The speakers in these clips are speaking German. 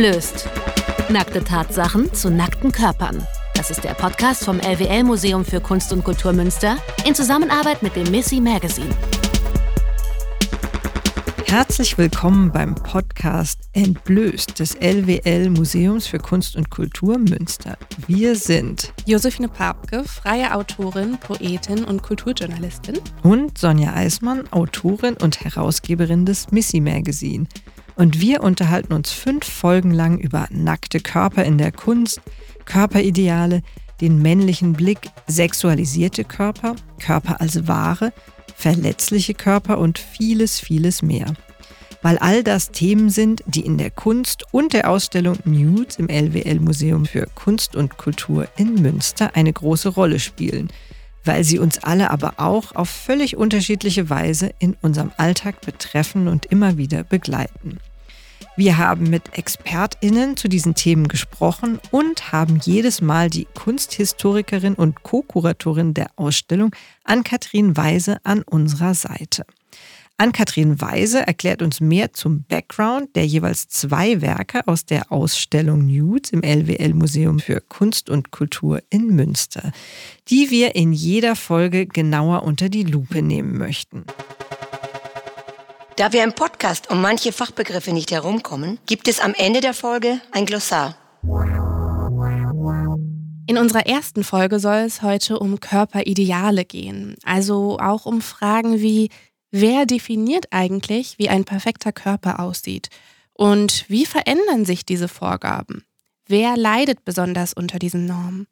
Entblößt. Nackte Tatsachen zu nackten Körpern. Das ist der Podcast vom LWL Museum für Kunst und Kultur Münster in Zusammenarbeit mit dem Missy Magazine. Herzlich willkommen beim Podcast Entblößt des LWL Museums für Kunst und Kultur Münster. Wir sind Josephine Papke, freie Autorin, Poetin und Kulturjournalistin. Und Sonja Eismann, Autorin und Herausgeberin des Missy Magazine. Und wir unterhalten uns fünf Folgen lang über nackte Körper in der Kunst, Körperideale, den männlichen Blick, sexualisierte Körper, Körper als Ware, verletzliche Körper und vieles, vieles mehr. Weil all das Themen sind, die in der Kunst und der Ausstellung Nudes im LWL Museum für Kunst und Kultur in Münster eine große Rolle spielen, weil sie uns alle aber auch auf völlig unterschiedliche Weise in unserem Alltag betreffen und immer wieder begleiten. Wir haben mit ExpertInnen zu diesen Themen gesprochen und haben jedes Mal die Kunsthistorikerin und Co-Kuratorin der Ausstellung Ann-Kathrin Weise an unserer Seite. Ann-Kathrin Weise erklärt uns mehr zum Background der jeweils zwei Werke aus der Ausstellung Nudes im LWL Museum für Kunst und Kultur in Münster, die wir in jeder Folge genauer unter die Lupe nehmen möchten. Da wir im Podcast um manche Fachbegriffe nicht herumkommen, gibt es am Ende der Folge ein Glossar. In unserer ersten Folge soll es heute um Körperideale gehen, also auch um Fragen wie, wer definiert eigentlich, wie ein perfekter Körper aussieht und wie verändern sich diese Vorgaben? Wer leidet besonders unter diesen Normen?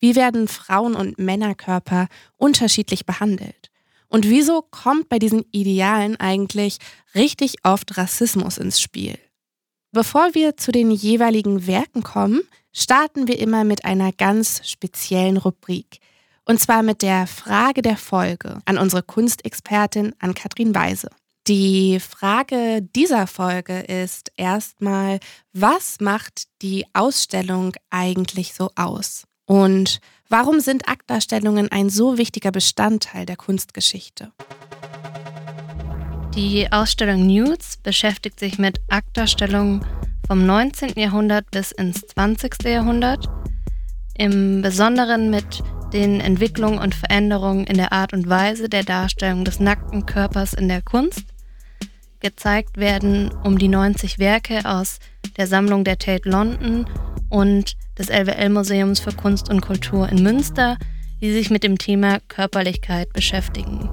Wie werden Frauen- und Männerkörper unterschiedlich behandelt? Und wieso kommt bei diesen Idealen eigentlich richtig oft Rassismus ins Spiel? Bevor wir zu den jeweiligen Werken kommen, starten wir immer mit einer ganz speziellen Rubrik. Und zwar mit der Frage der Folge an unsere Kunstexpertin, an Katrin Weise. Die Frage dieser Folge ist erstmal, was macht die Ausstellung eigentlich so aus? Und Warum sind Aktdarstellungen ein so wichtiger Bestandteil der Kunstgeschichte? Die Ausstellung Nudes beschäftigt sich mit Aktdarstellungen vom 19. Jahrhundert bis ins 20. Jahrhundert, im Besonderen mit den Entwicklungen und Veränderungen in der Art und Weise der Darstellung des nackten Körpers in der Kunst. Gezeigt werden um die 90 Werke aus der Sammlung der Tate London und des LWL-Museums für Kunst und Kultur in Münster, die sich mit dem Thema Körperlichkeit beschäftigen.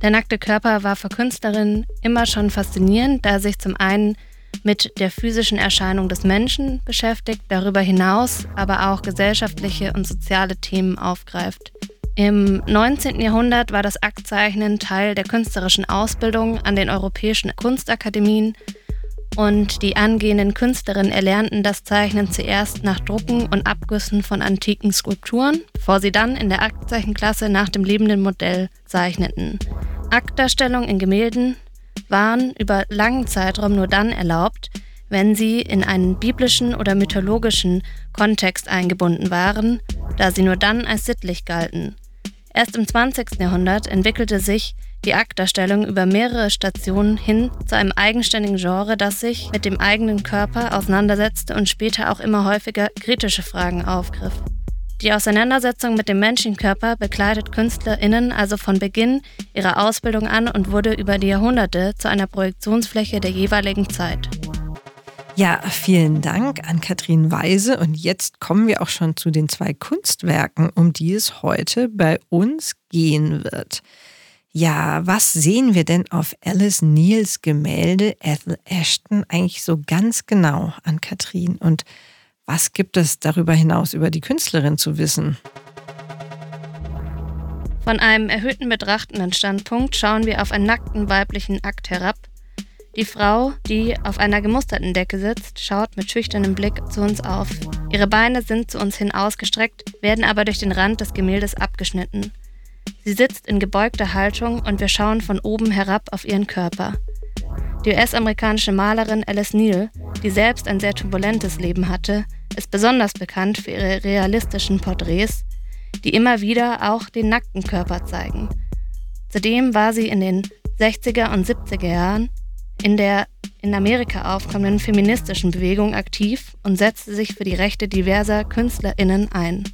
Der nackte Körper war für Künstlerinnen immer schon faszinierend, da er sich zum einen mit der physischen Erscheinung des Menschen beschäftigt, darüber hinaus aber auch gesellschaftliche und soziale Themen aufgreift. Im 19. Jahrhundert war das Aktzeichnen Teil der künstlerischen Ausbildung an den europäischen Kunstakademien und die angehenden Künstlerinnen erlernten das Zeichnen zuerst nach Drucken und Abgüssen von antiken Skulpturen, bevor sie dann in der Aktzeichenklasse nach dem lebenden Modell zeichneten. Aktdarstellungen in Gemälden waren über langen Zeitraum nur dann erlaubt, wenn sie in einen biblischen oder mythologischen Kontext eingebunden waren, da sie nur dann als sittlich galten. Erst im 20. Jahrhundert entwickelte sich die Aktdarstellung über mehrere Stationen hin zu einem eigenständigen Genre, das sich mit dem eigenen Körper auseinandersetzte und später auch immer häufiger kritische Fragen aufgriff. Die Auseinandersetzung mit dem Menschenkörper begleitet KünstlerInnen also von Beginn ihrer Ausbildung an und wurde über die Jahrhunderte zu einer Projektionsfläche der jeweiligen Zeit. Ja, vielen Dank an Katrin Weise. Und jetzt kommen wir auch schon zu den zwei Kunstwerken, um die es heute bei uns gehen wird. Ja, was sehen wir denn auf Alice Neils Gemälde Ethel Ashton eigentlich so ganz genau an Katrin? Und was gibt es darüber hinaus über die Künstlerin zu wissen? Von einem erhöhten betrachtenden Standpunkt schauen wir auf einen nackten weiblichen Akt herab. Die Frau, die auf einer gemusterten Decke sitzt, schaut mit schüchternem Blick zu uns auf. Ihre Beine sind zu uns hin ausgestreckt, werden aber durch den Rand des Gemäldes abgeschnitten. Sie sitzt in gebeugter Haltung und wir schauen von oben herab auf ihren Körper. Die US-amerikanische Malerin Alice Neal, die selbst ein sehr turbulentes Leben hatte, ist besonders bekannt für ihre realistischen Porträts, die immer wieder auch den nackten Körper zeigen. Zudem war sie in den 60er und 70er Jahren in der in Amerika aufkommenden feministischen Bewegung aktiv und setzte sich für die Rechte diverser KünstlerInnen ein.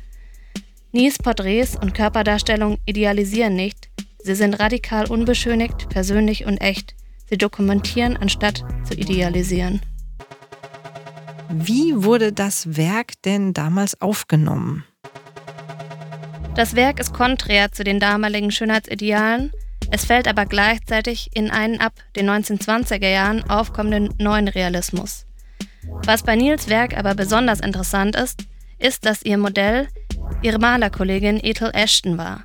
Nies Porträts und Körperdarstellung idealisieren nicht, sie sind radikal unbeschönigt, persönlich und echt. Sie dokumentieren, anstatt zu idealisieren. Wie wurde das Werk denn damals aufgenommen? Das Werk ist konträr zu den damaligen Schönheitsidealen, es fällt aber gleichzeitig in einen ab den 1920er Jahren aufkommenden neuen Realismus. Was bei Nils Werk aber besonders interessant ist, ist, dass ihr Modell ihre Malerkollegin Ethel Ashton war.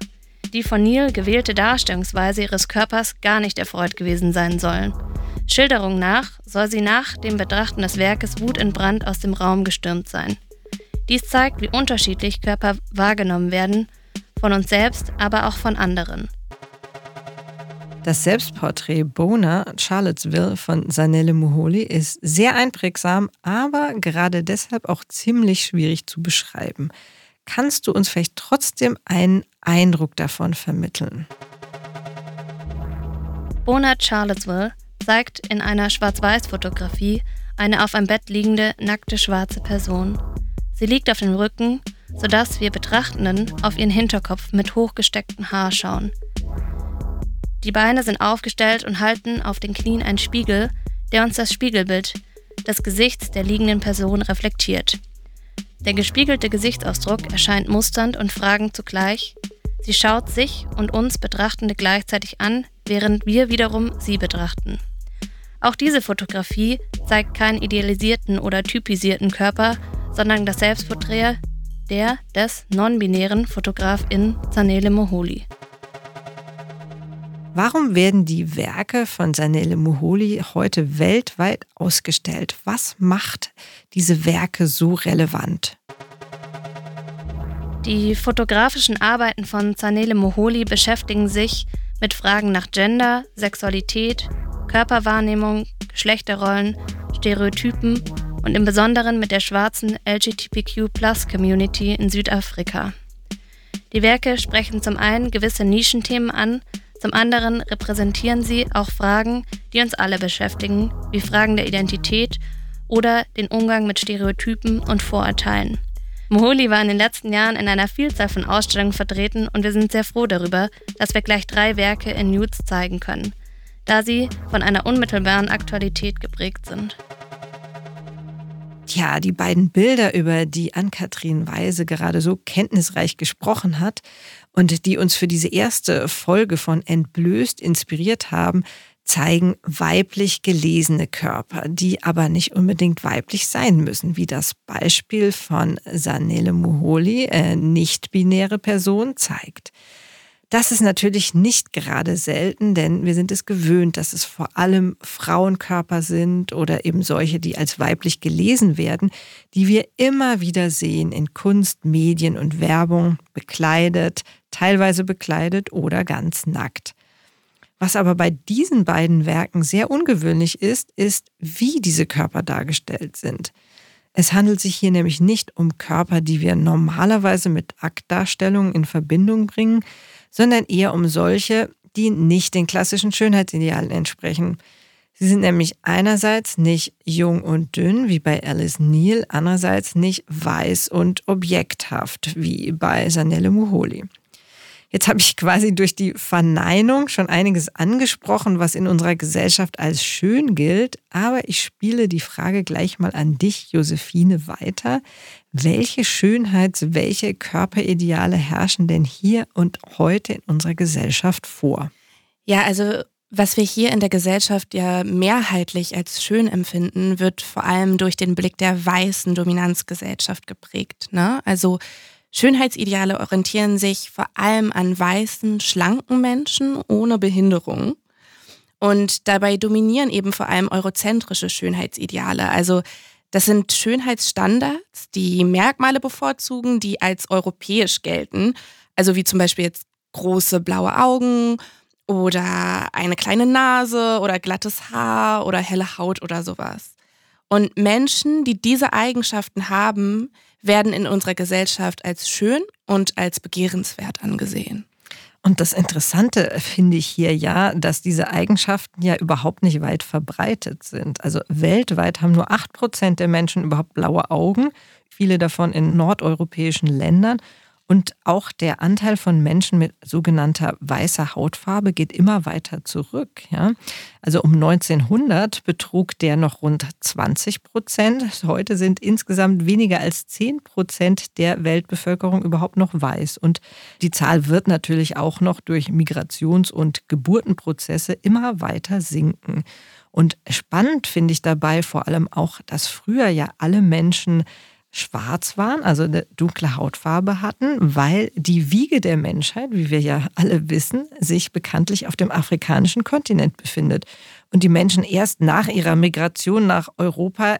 Die von Neil gewählte Darstellungsweise ihres Körpers gar nicht erfreut gewesen sein sollen. Schilderung nach soll sie nach dem Betrachten des Werkes wutentbrannt aus dem Raum gestürmt sein. Dies zeigt, wie unterschiedlich Körper wahrgenommen werden, von uns selbst, aber auch von anderen. Das Selbstporträt Bona Charlottesville von Sanelle Muholi ist sehr einprägsam, aber gerade deshalb auch ziemlich schwierig zu beschreiben. Kannst du uns vielleicht trotzdem einen Eindruck davon vermitteln? Bona Charlottesville zeigt in einer Schwarz-Weiß-Fotografie eine auf einem Bett liegende, nackte schwarze Person. Sie liegt auf dem Rücken, sodass wir Betrachtenden auf ihren Hinterkopf mit hochgestecktem Haar schauen. Die Beine sind aufgestellt und halten auf den Knien einen Spiegel, der uns das Spiegelbild des Gesichts der liegenden Person reflektiert. Der gespiegelte Gesichtsausdruck erscheint musternd und fragend zugleich. Sie schaut sich und uns Betrachtende gleichzeitig an, während wir wiederum sie betrachten. Auch diese Fotografie zeigt keinen idealisierten oder typisierten Körper, sondern das Selbstporträt der des non-binären Fotografin Zanele Moholi. Warum werden die Werke von Sanele Muholi heute weltweit ausgestellt? Was macht diese Werke so relevant? Die fotografischen Arbeiten von Zanele Moholi beschäftigen sich mit Fragen nach Gender, Sexualität, Körperwahrnehmung, Geschlechterrollen, Stereotypen und im Besonderen mit der schwarzen LGBTQ-Plus-Community in Südafrika. Die Werke sprechen zum einen gewisse Nischenthemen an, zum anderen repräsentieren sie auch Fragen, die uns alle beschäftigen, wie Fragen der Identität oder den Umgang mit Stereotypen und Vorurteilen. Moholi war in den letzten Jahren in einer Vielzahl von Ausstellungen vertreten und wir sind sehr froh darüber, dass wir gleich drei Werke in Nudes zeigen können, da sie von einer unmittelbaren Aktualität geprägt sind. Tja, die beiden Bilder, über die Ann-Kathrin Weise gerade so kenntnisreich gesprochen hat und die uns für diese erste Folge von Entblößt inspiriert haben, zeigen weiblich gelesene Körper, die aber nicht unbedingt weiblich sein müssen, wie das Beispiel von Sanele Muholi, äh, nicht-binäre Person, zeigt. Das ist natürlich nicht gerade selten, denn wir sind es gewöhnt, dass es vor allem Frauenkörper sind oder eben solche, die als weiblich gelesen werden, die wir immer wieder sehen in Kunst, Medien und Werbung, bekleidet, teilweise bekleidet oder ganz nackt. Was aber bei diesen beiden Werken sehr ungewöhnlich ist, ist, wie diese Körper dargestellt sind. Es handelt sich hier nämlich nicht um Körper, die wir normalerweise mit Aktdarstellungen in Verbindung bringen, sondern eher um solche, die nicht den klassischen Schönheitsidealen entsprechen. Sie sind nämlich einerseits nicht jung und dünn wie bei Alice Neal, andererseits nicht weiß und objekthaft wie bei Sanelle Muholi. Jetzt habe ich quasi durch die Verneinung schon einiges angesprochen, was in unserer Gesellschaft als schön gilt. Aber ich spiele die Frage gleich mal an dich, Josephine, weiter. Welche Schönheits-, welche Körperideale herrschen denn hier und heute in unserer Gesellschaft vor? Ja, also was wir hier in der Gesellschaft ja mehrheitlich als schön empfinden, wird vor allem durch den Blick der weißen Dominanzgesellschaft geprägt. Ne? Also Schönheitsideale orientieren sich vor allem an weißen, schlanken Menschen ohne Behinderung. Und dabei dominieren eben vor allem eurozentrische Schönheitsideale. Also das sind Schönheitsstandards, die Merkmale bevorzugen, die als europäisch gelten. Also wie zum Beispiel jetzt große blaue Augen oder eine kleine Nase oder glattes Haar oder helle Haut oder sowas. Und Menschen, die diese Eigenschaften haben, werden in unserer Gesellschaft als schön und als begehrenswert angesehen. Und das Interessante finde ich hier ja, dass diese Eigenschaften ja überhaupt nicht weit verbreitet sind. Also weltweit haben nur 8% der Menschen überhaupt blaue Augen, viele davon in nordeuropäischen Ländern. Und auch der Anteil von Menschen mit sogenannter weißer Hautfarbe geht immer weiter zurück. Ja? Also um 1900 betrug der noch rund 20 Prozent. Heute sind insgesamt weniger als 10 Prozent der Weltbevölkerung überhaupt noch weiß. Und die Zahl wird natürlich auch noch durch Migrations- und Geburtenprozesse immer weiter sinken. Und spannend finde ich dabei vor allem auch, dass früher ja alle Menschen schwarz waren, also eine dunkle Hautfarbe hatten, weil die Wiege der Menschheit, wie wir ja alle wissen, sich bekanntlich auf dem afrikanischen Kontinent befindet. Und die Menschen erst nach ihrer Migration nach Europa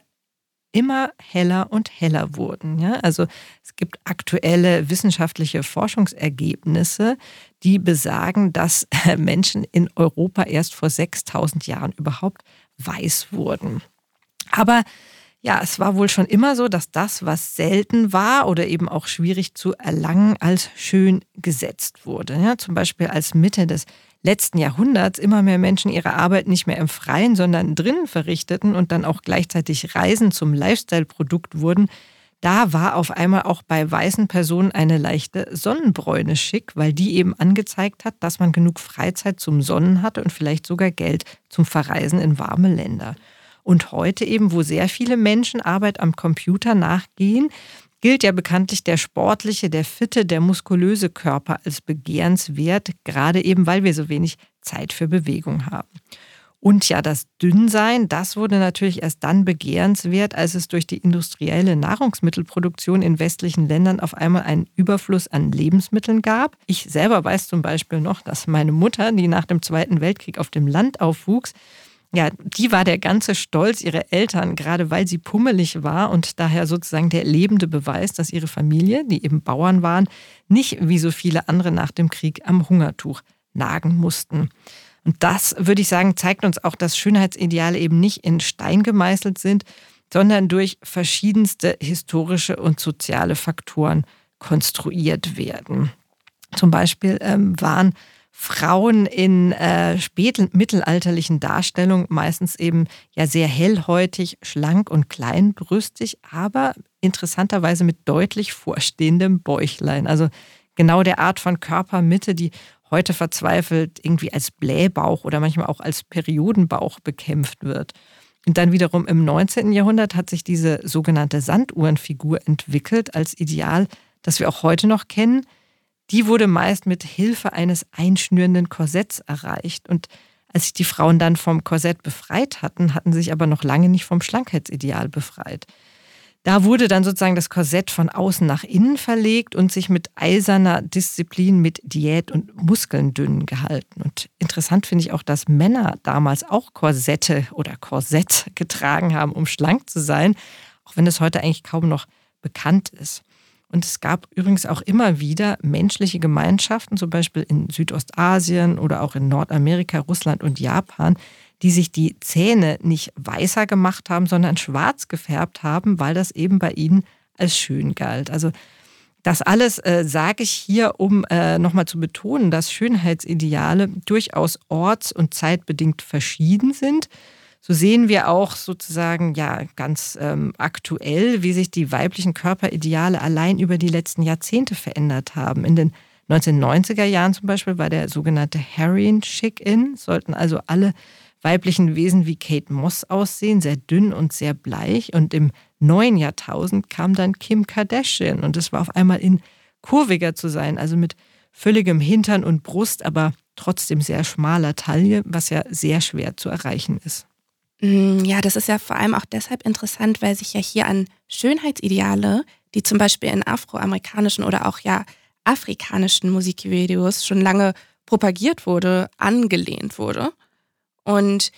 immer heller und heller wurden. Ja? Also es gibt aktuelle wissenschaftliche Forschungsergebnisse, die besagen, dass Menschen in Europa erst vor 6000 Jahren überhaupt weiß wurden. Aber ja, es war wohl schon immer so, dass das, was selten war oder eben auch schwierig zu erlangen, als schön gesetzt wurde. Ja, zum Beispiel als Mitte des letzten Jahrhunderts immer mehr Menschen ihre Arbeit nicht mehr im Freien, sondern drinnen verrichteten und dann auch gleichzeitig Reisen zum Lifestyle-Produkt wurden, da war auf einmal auch bei weißen Personen eine leichte Sonnenbräune schick, weil die eben angezeigt hat, dass man genug Freizeit zum Sonnen hatte und vielleicht sogar Geld zum Verreisen in warme Länder. Und heute eben, wo sehr viele Menschen Arbeit am Computer nachgehen, gilt ja bekanntlich der sportliche, der fitte, der muskulöse Körper als begehrenswert, gerade eben weil wir so wenig Zeit für Bewegung haben. Und ja, das Dünnsein, das wurde natürlich erst dann begehrenswert, als es durch die industrielle Nahrungsmittelproduktion in westlichen Ländern auf einmal einen Überfluss an Lebensmitteln gab. Ich selber weiß zum Beispiel noch, dass meine Mutter, die nach dem Zweiten Weltkrieg auf dem Land aufwuchs, ja, die war der ganze Stolz ihrer Eltern, gerade weil sie pummelig war und daher sozusagen der lebende Beweis, dass ihre Familie, die eben Bauern waren, nicht wie so viele andere nach dem Krieg am Hungertuch nagen mussten. Und das, würde ich sagen, zeigt uns auch, dass Schönheitsideale eben nicht in Stein gemeißelt sind, sondern durch verschiedenste historische und soziale Faktoren konstruiert werden. Zum Beispiel ähm, waren Frauen in äh, spätmittelalterlichen Darstellungen meistens eben ja sehr hellhäutig, schlank und kleinbrüstig, aber interessanterweise mit deutlich vorstehendem Bäuchlein. Also genau der Art von Körpermitte, die heute verzweifelt irgendwie als Blähbauch oder manchmal auch als Periodenbauch bekämpft wird. Und dann wiederum im 19. Jahrhundert hat sich diese sogenannte Sanduhrenfigur entwickelt als Ideal, das wir auch heute noch kennen die wurde meist mit Hilfe eines einschnürenden Korsetts erreicht. Und als sich die Frauen dann vom Korsett befreit hatten, hatten sie sich aber noch lange nicht vom Schlankheitsideal befreit. Da wurde dann sozusagen das Korsett von außen nach innen verlegt und sich mit eiserner Disziplin mit Diät und Muskeln dünn gehalten. Und interessant finde ich auch, dass Männer damals auch Korsette oder Korsett getragen haben, um schlank zu sein, auch wenn es heute eigentlich kaum noch bekannt ist. Und es gab übrigens auch immer wieder menschliche Gemeinschaften, zum Beispiel in Südostasien oder auch in Nordamerika, Russland und Japan, die sich die Zähne nicht weißer gemacht haben, sondern schwarz gefärbt haben, weil das eben bei ihnen als schön galt. Also das alles äh, sage ich hier, um äh, nochmal zu betonen, dass Schönheitsideale durchaus orts- und zeitbedingt verschieden sind so sehen wir auch sozusagen ja ganz ähm, aktuell, wie sich die weiblichen Körperideale allein über die letzten Jahrzehnte verändert haben. In den 1990er Jahren zum Beispiel war der sogenannte Harrian Chic in, sollten also alle weiblichen Wesen wie Kate Moss aussehen, sehr dünn und sehr bleich. Und im neuen Jahrtausend kam dann Kim Kardashian und es war auf einmal in kurviger zu sein, also mit völligem Hintern und Brust, aber trotzdem sehr schmaler Taille, was ja sehr schwer zu erreichen ist. Mm, ja, das ist ja vor allem auch deshalb interessant, weil sich ja hier an Schönheitsideale, die zum Beispiel in afroamerikanischen oder auch ja afrikanischen Musikvideos schon lange propagiert wurde, angelehnt wurde. Und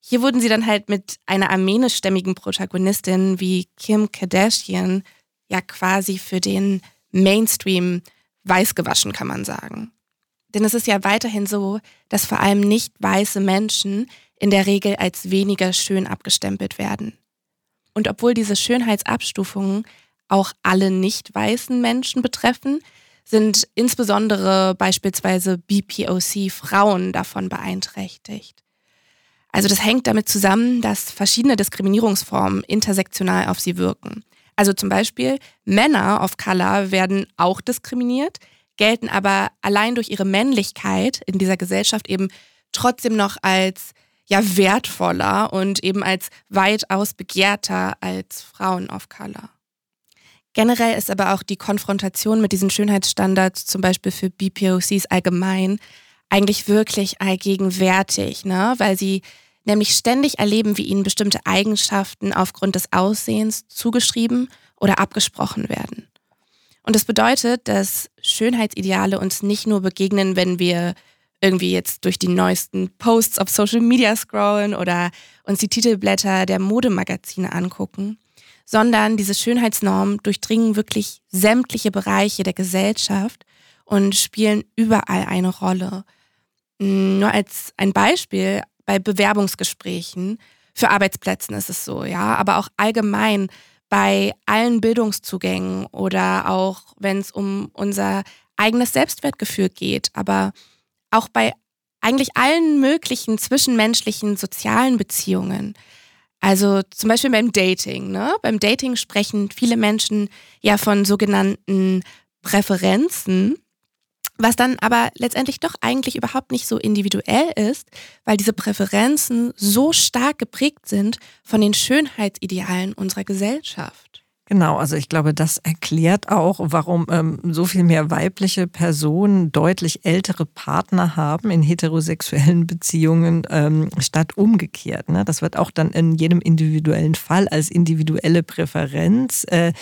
hier wurden sie dann halt mit einer armenischstämmigen Protagonistin wie Kim Kardashian ja quasi für den Mainstream weiß gewaschen, kann man sagen. Denn es ist ja weiterhin so, dass vor allem nicht weiße Menschen in der Regel als weniger schön abgestempelt werden. Und obwohl diese Schönheitsabstufungen auch alle nicht weißen Menschen betreffen, sind insbesondere beispielsweise BPOC-Frauen davon beeinträchtigt. Also das hängt damit zusammen, dass verschiedene Diskriminierungsformen intersektional auf sie wirken. Also zum Beispiel Männer of Color werden auch diskriminiert, gelten aber allein durch ihre Männlichkeit in dieser Gesellschaft eben trotzdem noch als ja wertvoller und eben als weitaus begehrter als Frauen of Color. Generell ist aber auch die Konfrontation mit diesen Schönheitsstandards, zum Beispiel für BPOCs allgemein, eigentlich wirklich allgegenwärtig, ne? weil sie nämlich ständig erleben, wie ihnen bestimmte Eigenschaften aufgrund des Aussehens zugeschrieben oder abgesprochen werden. Und das bedeutet, dass Schönheitsideale uns nicht nur begegnen, wenn wir irgendwie jetzt durch die neuesten Posts auf Social Media scrollen oder uns die Titelblätter der Modemagazine angucken, sondern diese Schönheitsnormen durchdringen wirklich sämtliche Bereiche der Gesellschaft und spielen überall eine Rolle. Hm, nur als ein Beispiel, bei Bewerbungsgesprächen, für Arbeitsplätzen ist es so, ja, aber auch allgemein bei allen Bildungszugängen oder auch wenn es um unser eigenes Selbstwertgefühl geht, aber auch bei eigentlich allen möglichen zwischenmenschlichen sozialen Beziehungen. Also zum Beispiel beim Dating. Ne? Beim Dating sprechen viele Menschen ja von sogenannten Präferenzen, was dann aber letztendlich doch eigentlich überhaupt nicht so individuell ist, weil diese Präferenzen so stark geprägt sind von den Schönheitsidealen unserer Gesellschaft. Genau, also ich glaube, das erklärt auch, warum ähm, so viel mehr weibliche Personen deutlich ältere Partner haben in heterosexuellen Beziehungen ähm, statt umgekehrt. Ne? Das wird auch dann in jedem individuellen Fall als individuelle Präferenz äh,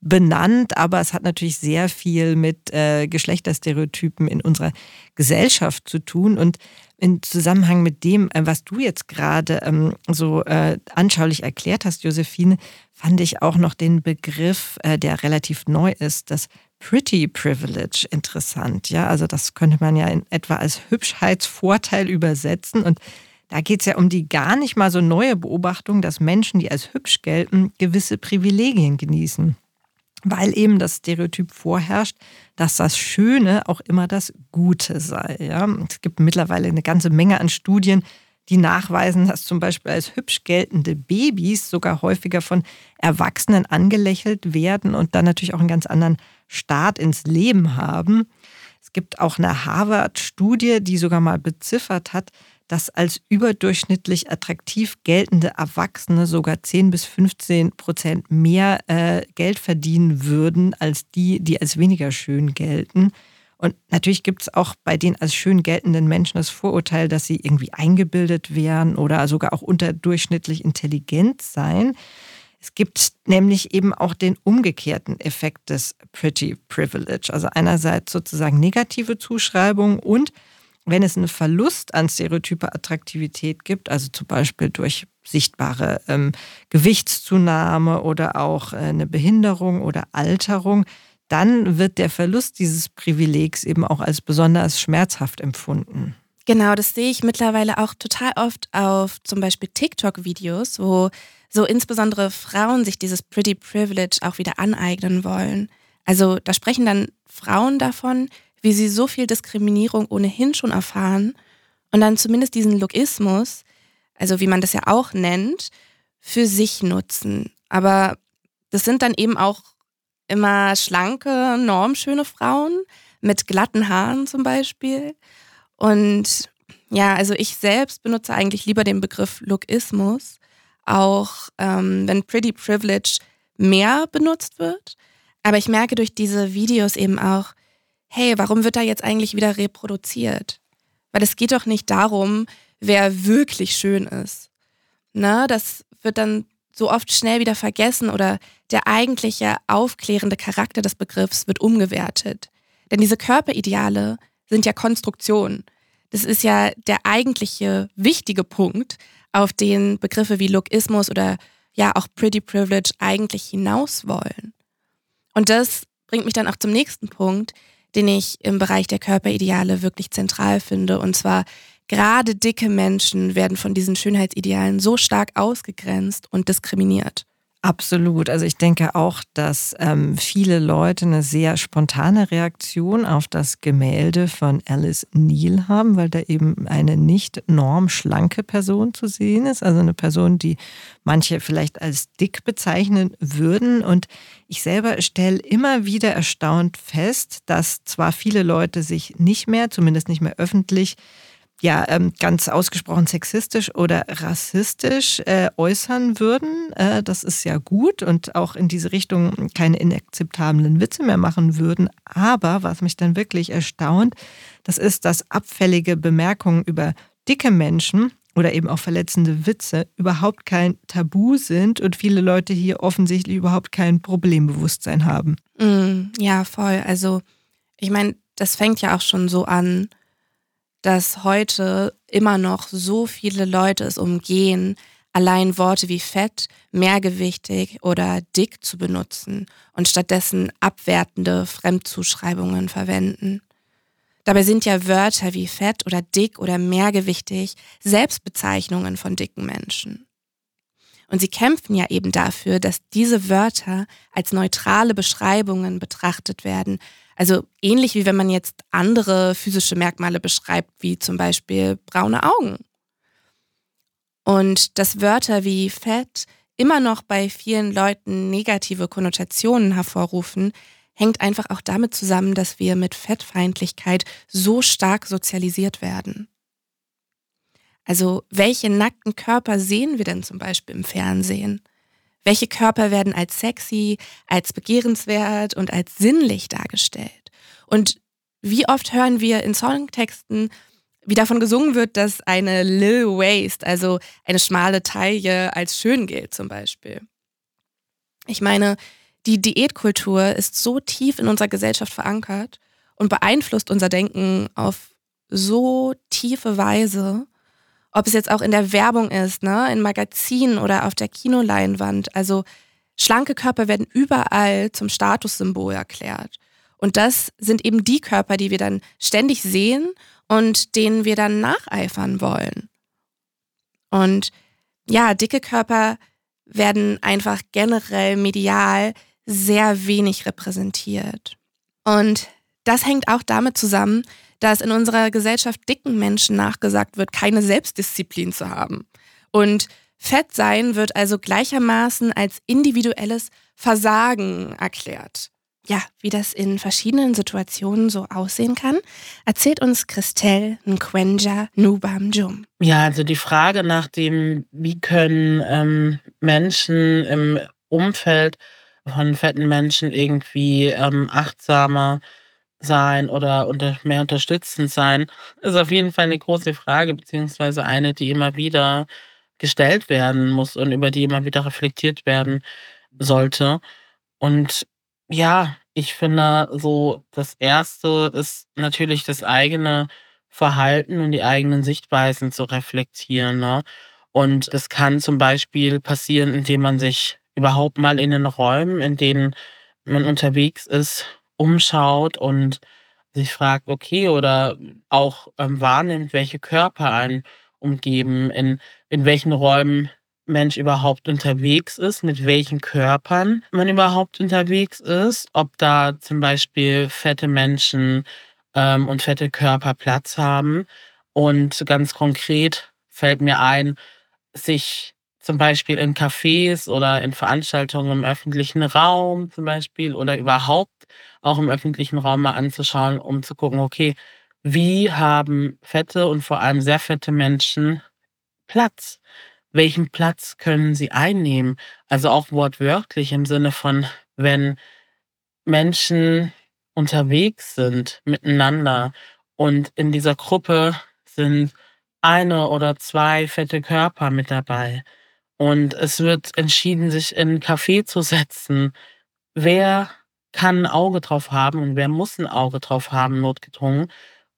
benannt, aber es hat natürlich sehr viel mit äh, Geschlechterstereotypen in unserer Gesellschaft zu tun. Und im Zusammenhang mit dem, äh, was du jetzt gerade ähm, so äh, anschaulich erklärt hast, Josephine, fand ich auch noch den Begriff, äh, der relativ neu ist, das Pretty Privilege interessant. Ja, also das könnte man ja in etwa als Hübschheitsvorteil übersetzen und da geht es ja um die gar nicht mal so neue Beobachtung, dass Menschen, die als hübsch gelten, gewisse Privilegien genießen weil eben das Stereotyp vorherrscht, dass das Schöne auch immer das Gute sei. Ja? Es gibt mittlerweile eine ganze Menge an Studien, die nachweisen, dass zum Beispiel als hübsch geltende Babys sogar häufiger von Erwachsenen angelächelt werden und dann natürlich auch einen ganz anderen Start ins Leben haben. Es gibt auch eine Harvard-Studie, die sogar mal beziffert hat, dass als überdurchschnittlich attraktiv geltende Erwachsene sogar 10 bis 15 Prozent mehr äh, Geld verdienen würden als die, die als weniger schön gelten. Und natürlich gibt es auch bei den als schön geltenden Menschen das Vorurteil, dass sie irgendwie eingebildet wären oder sogar auch unterdurchschnittlich intelligent seien. Es gibt nämlich eben auch den umgekehrten Effekt des Pretty Privilege. Also einerseits sozusagen negative Zuschreibungen und wenn es einen Verlust an stereotyper Attraktivität gibt, also zum Beispiel durch sichtbare ähm, Gewichtszunahme oder auch äh, eine Behinderung oder Alterung, dann wird der Verlust dieses Privilegs eben auch als besonders schmerzhaft empfunden. Genau, das sehe ich mittlerweile auch total oft auf zum Beispiel TikTok-Videos, wo so insbesondere Frauen sich dieses Pretty Privilege auch wieder aneignen wollen. Also da sprechen dann Frauen davon, wie sie so viel Diskriminierung ohnehin schon erfahren und dann zumindest diesen Lookismus, also wie man das ja auch nennt, für sich nutzen. Aber das sind dann eben auch immer schlanke, normschöne Frauen mit glatten Haaren zum Beispiel. Und ja, also ich selbst benutze eigentlich lieber den Begriff Lookismus, auch ähm, wenn Pretty Privilege mehr benutzt wird. Aber ich merke durch diese Videos eben auch, hey, warum wird da jetzt eigentlich wieder reproduziert? Weil es geht doch nicht darum, wer wirklich schön ist. Na, das wird dann so oft schnell wieder vergessen oder der eigentliche aufklärende Charakter des Begriffs wird umgewertet. Denn diese Körperideale sind ja Konstruktion. Das ist ja der eigentliche wichtige Punkt, auf den Begriffe wie Lookismus oder ja auch Pretty Privilege eigentlich hinaus wollen. Und das bringt mich dann auch zum nächsten Punkt, den ich im Bereich der Körperideale wirklich zentral finde. Und zwar gerade dicke Menschen werden von diesen Schönheitsidealen so stark ausgegrenzt und diskriminiert. Absolut. Also ich denke auch, dass ähm, viele Leute eine sehr spontane Reaktion auf das Gemälde von Alice Neal haben, weil da eben eine nicht normschlanke Person zu sehen ist. Also eine Person, die manche vielleicht als dick bezeichnen würden. Und ich selber stelle immer wieder erstaunt fest, dass zwar viele Leute sich nicht mehr, zumindest nicht mehr öffentlich, ja ähm, ganz ausgesprochen sexistisch oder rassistisch äh, äußern würden. Äh, das ist ja gut und auch in diese Richtung keine inakzeptablen Witze mehr machen würden. Aber was mich dann wirklich erstaunt, das ist, dass abfällige Bemerkungen über dicke Menschen oder eben auch verletzende Witze überhaupt kein Tabu sind und viele Leute hier offensichtlich überhaupt kein Problembewusstsein haben. Mm, ja, voll. Also ich meine, das fängt ja auch schon so an, dass heute immer noch so viele Leute es umgehen, allein Worte wie fett, mehrgewichtig oder dick zu benutzen und stattdessen abwertende Fremdzuschreibungen verwenden. Dabei sind ja Wörter wie fett oder dick oder mehrgewichtig Selbstbezeichnungen von dicken Menschen. Und sie kämpfen ja eben dafür, dass diese Wörter als neutrale Beschreibungen betrachtet werden, also ähnlich wie wenn man jetzt andere physische Merkmale beschreibt, wie zum Beispiel braune Augen. Und dass Wörter wie fett immer noch bei vielen Leuten negative Konnotationen hervorrufen, hängt einfach auch damit zusammen, dass wir mit Fettfeindlichkeit so stark sozialisiert werden. Also welche nackten Körper sehen wir denn zum Beispiel im Fernsehen? Welche Körper werden als sexy, als begehrenswert und als sinnlich dargestellt? Und wie oft hören wir in Songtexten, wie davon gesungen wird, dass eine Lil Waist, also eine schmale Taille, als schön gilt zum Beispiel. Ich meine, die Diätkultur ist so tief in unserer Gesellschaft verankert und beeinflusst unser Denken auf so tiefe Weise, ob es jetzt auch in der Werbung ist, ne, in Magazinen oder auf der Kinoleinwand. Also schlanke Körper werden überall zum Statussymbol erklärt. Und das sind eben die Körper, die wir dann ständig sehen und denen wir dann nacheifern wollen. Und ja, dicke Körper werden einfach generell medial sehr wenig repräsentiert. Und das hängt auch damit zusammen, dass in unserer Gesellschaft dicken Menschen nachgesagt wird, keine Selbstdisziplin zu haben. Und Fett sein wird also gleichermaßen als individuelles Versagen erklärt. Ja, wie das in verschiedenen Situationen so aussehen kann, erzählt uns Christelle Nkwenja Nubam Jum. Ja, also die Frage nach dem, wie können ähm, Menschen im Umfeld von fetten Menschen irgendwie ähm, achtsamer sein oder unter, mehr unterstützend sein, ist auf jeden Fall eine große Frage, beziehungsweise eine, die immer wieder gestellt werden muss und über die immer wieder reflektiert werden sollte. Und ja, ich finde so, das erste ist natürlich das eigene Verhalten und die eigenen Sichtweisen zu reflektieren. Ne? Und das kann zum Beispiel passieren, indem man sich überhaupt mal in den Räumen, in denen man unterwegs ist, umschaut und sich fragt, okay, oder auch ähm, wahrnimmt, welche Körper einen umgeben, in, in welchen Räumen Mensch überhaupt unterwegs ist, mit welchen Körpern man überhaupt unterwegs ist, ob da zum Beispiel fette Menschen ähm, und fette Körper Platz haben. Und ganz konkret fällt mir ein, sich zum Beispiel in Cafés oder in Veranstaltungen im öffentlichen Raum zum Beispiel oder überhaupt auch im öffentlichen Raum mal anzuschauen, um zu gucken, okay, wie haben fette und vor allem sehr fette Menschen Platz? Welchen Platz können sie einnehmen? Also auch wortwörtlich im Sinne von, wenn Menschen unterwegs sind miteinander und in dieser Gruppe sind eine oder zwei fette Körper mit dabei und es wird entschieden, sich in ein Café zu setzen. Wer kann ein Auge drauf haben und wer muss ein Auge drauf haben, notgedrungen,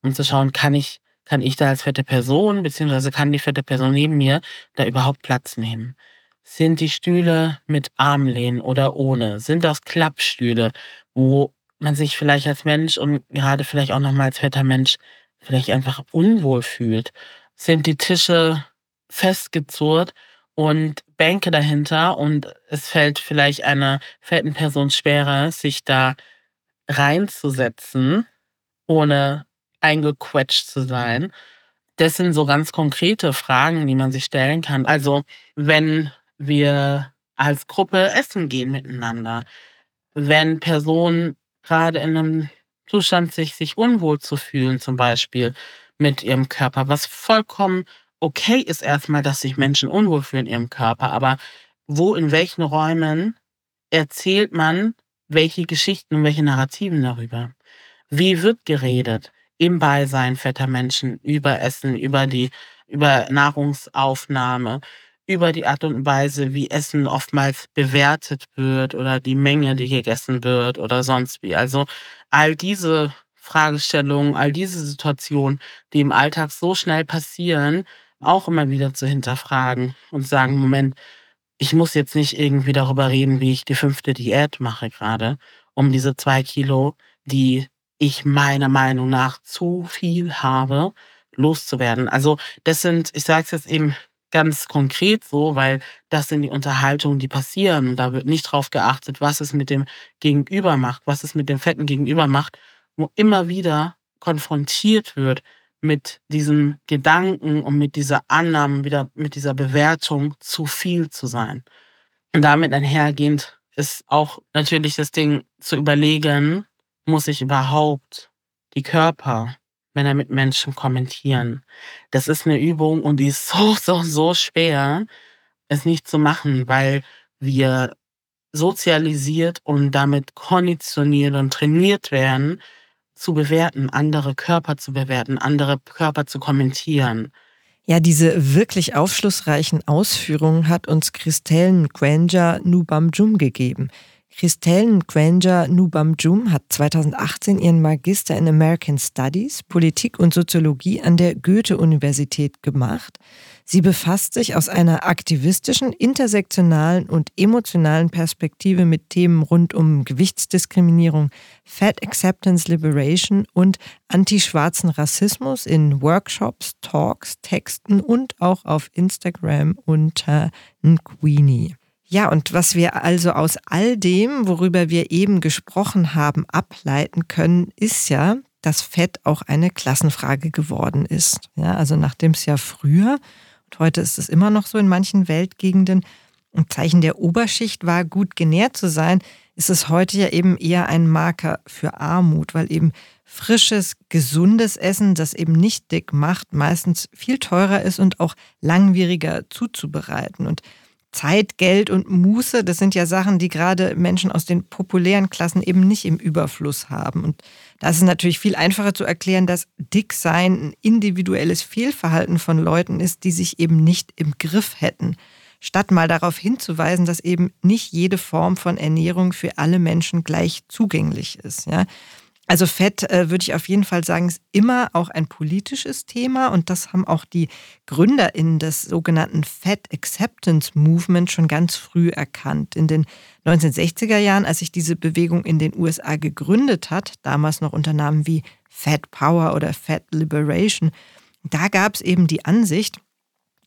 um zu schauen, kann ich, kann ich da als fette Person, beziehungsweise kann die fette Person neben mir da überhaupt Platz nehmen? Sind die Stühle mit Armlehnen oder ohne? Sind das Klappstühle, wo man sich vielleicht als Mensch und gerade vielleicht auch nochmal als fetter Mensch vielleicht einfach unwohl fühlt? Sind die Tische festgezurrt und Bänke dahinter und es fällt vielleicht einer fetten Person schwerer, sich da reinzusetzen, ohne eingequetscht zu sein. Das sind so ganz konkrete Fragen, die man sich stellen kann. Also wenn wir als Gruppe essen gehen miteinander, wenn Personen gerade in einem Zustand sich, sich unwohl zu fühlen, zum Beispiel mit ihrem Körper, was vollkommen okay ist erstmal, dass sich Menschen unwohl fühlen in ihrem Körper, aber wo, in welchen Räumen erzählt man welche Geschichten und welche Narrativen darüber? Wie wird geredet im Beisein fetter Menschen über Essen, über die, über Nahrungsaufnahme, über die Art und Weise, wie Essen oftmals bewertet wird oder die Menge, die gegessen wird oder sonst wie. Also all diese Fragestellungen, all diese Situationen, die im Alltag so schnell passieren, auch immer wieder zu hinterfragen und sagen, Moment, ich muss jetzt nicht irgendwie darüber reden, wie ich die fünfte Diät mache gerade, um diese zwei Kilo, die ich meiner Meinung nach zu viel habe, loszuwerden. Also das sind, ich sage es jetzt eben ganz konkret so, weil das sind die Unterhaltungen, die passieren. Da wird nicht drauf geachtet, was es mit dem Gegenüber macht, was es mit dem fetten Gegenüber macht, wo immer wieder konfrontiert wird mit diesem Gedanken und mit dieser Annahme, wieder mit dieser Bewertung, zu viel zu sein. Und damit einhergehend ist auch natürlich das Ding zu überlegen, muss ich überhaupt die Körper wenn er mit Menschen kommentieren. Das ist eine Übung und die ist so, so, so schwer, es nicht zu machen, weil wir sozialisiert und damit konditioniert und trainiert werden, zu bewerten, andere Körper zu bewerten, andere Körper zu kommentieren. Ja, diese wirklich aufschlussreichen Ausführungen hat uns Christelle Granger Nubamjum gegeben. Christelle Granger Nubamjum hat 2018 ihren Magister in American Studies, Politik und Soziologie an der Goethe-Universität gemacht. Sie befasst sich aus einer aktivistischen, intersektionalen und emotionalen Perspektive mit Themen rund um Gewichtsdiskriminierung, Fat Acceptance Liberation und antischwarzen Rassismus in Workshops, Talks, Texten und auch auf Instagram unter Nqueenie. Ja, und was wir also aus all dem, worüber wir eben gesprochen haben, ableiten können, ist ja, dass Fett auch eine Klassenfrage geworden ist. Ja, also nachdem es ja früher, heute ist es immer noch so in manchen Weltgegenden, ein Zeichen der Oberschicht war, gut genährt zu sein, ist es heute ja eben eher ein Marker für Armut, weil eben frisches, gesundes Essen, das eben nicht dick macht, meistens viel teurer ist und auch langwieriger zuzubereiten. Und Zeit, Geld und Muße, das sind ja Sachen, die gerade Menschen aus den populären Klassen eben nicht im Überfluss haben. Und da ist es natürlich viel einfacher zu erklären, dass Dicksein ein individuelles Fehlverhalten von Leuten ist, die sich eben nicht im Griff hätten. Statt mal darauf hinzuweisen, dass eben nicht jede Form von Ernährung für alle Menschen gleich zugänglich ist. Ja? Also Fett, äh, würde ich auf jeden Fall sagen, ist immer auch ein politisches Thema und das haben auch die GründerInnen des sogenannten Fat Acceptance Movement schon ganz früh erkannt. In den 1960er Jahren, als sich diese Bewegung in den USA gegründet hat, damals noch unter Namen wie Fat Power oder Fat Liberation, da gab es eben die Ansicht,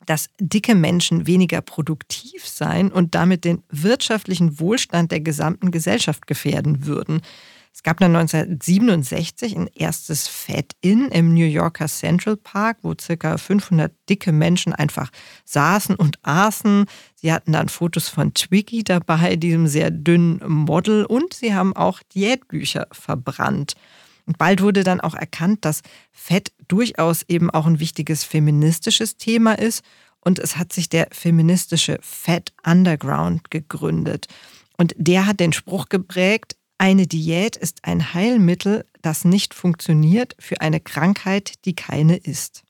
dass dicke Menschen weniger produktiv seien und damit den wirtschaftlichen Wohlstand der gesamten Gesellschaft gefährden würden. Es gab dann 1967 ein erstes Fat-In im New Yorker Central Park, wo circa 500 dicke Menschen einfach saßen und aßen. Sie hatten dann Fotos von Twiggy dabei, diesem sehr dünnen Model, und sie haben auch Diätbücher verbrannt. Und bald wurde dann auch erkannt, dass Fett durchaus eben auch ein wichtiges feministisches Thema ist. Und es hat sich der feministische Fat Underground gegründet. Und der hat den Spruch geprägt, eine Diät ist ein Heilmittel, das nicht funktioniert für eine Krankheit, die keine ist.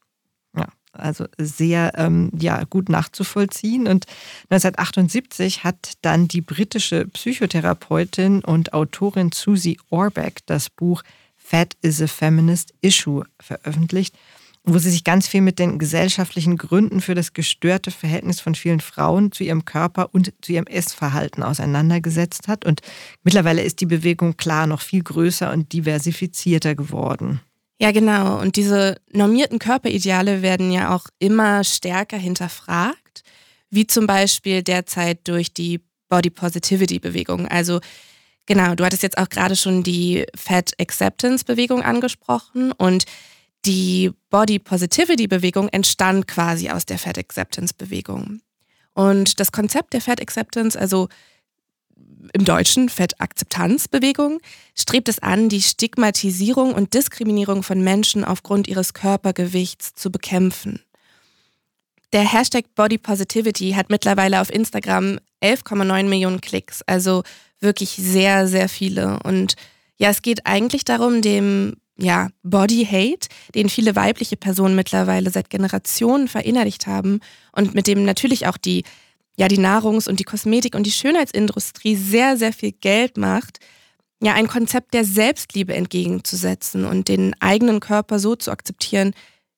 Ja, also sehr ähm, ja, gut nachzuvollziehen. Und 1978 hat dann die britische Psychotherapeutin und Autorin Susie Orbeck das Buch Fat is a Feminist Issue veröffentlicht wo sie sich ganz viel mit den gesellschaftlichen Gründen für das gestörte Verhältnis von vielen Frauen zu ihrem Körper und zu ihrem Essverhalten auseinandergesetzt hat. Und mittlerweile ist die Bewegung klar noch viel größer und diversifizierter geworden. Ja, genau. Und diese normierten Körperideale werden ja auch immer stärker hinterfragt. wie zum Beispiel derzeit durch die Body Positivity Bewegung. Also genau, du hattest jetzt auch gerade schon die Fat Acceptance Bewegung angesprochen und die Body Positivity Bewegung entstand quasi aus der Fat Acceptance Bewegung. Und das Konzept der Fat Acceptance, also im Deutschen Fettakzeptanzbewegung, strebt es an, die Stigmatisierung und Diskriminierung von Menschen aufgrund ihres Körpergewichts zu bekämpfen. Der Hashtag Body Positivity hat mittlerweile auf Instagram 11,9 Millionen Klicks, also wirklich sehr, sehr viele. Und ja, es geht eigentlich darum, dem ja, Body Hate, den viele weibliche Personen mittlerweile seit Generationen verinnerlicht haben und mit dem natürlich auch die, ja, die Nahrungs- und die Kosmetik- und die Schönheitsindustrie sehr, sehr viel Geld macht, ja, ein Konzept der Selbstliebe entgegenzusetzen und den eigenen Körper so zu akzeptieren,